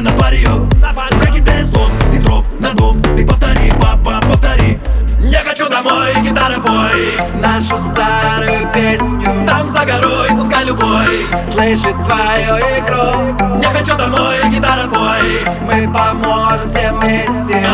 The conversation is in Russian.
на парио, Рэки дэнс, лоб и дроп на дом Ты повтори, папа, повтори. Я хочу домой, гитара бой, Нашу старую песню. Там за горой, пускай любой Слышит твою игру. Я хочу домой, гитара бой. Мы поможем всем вместе.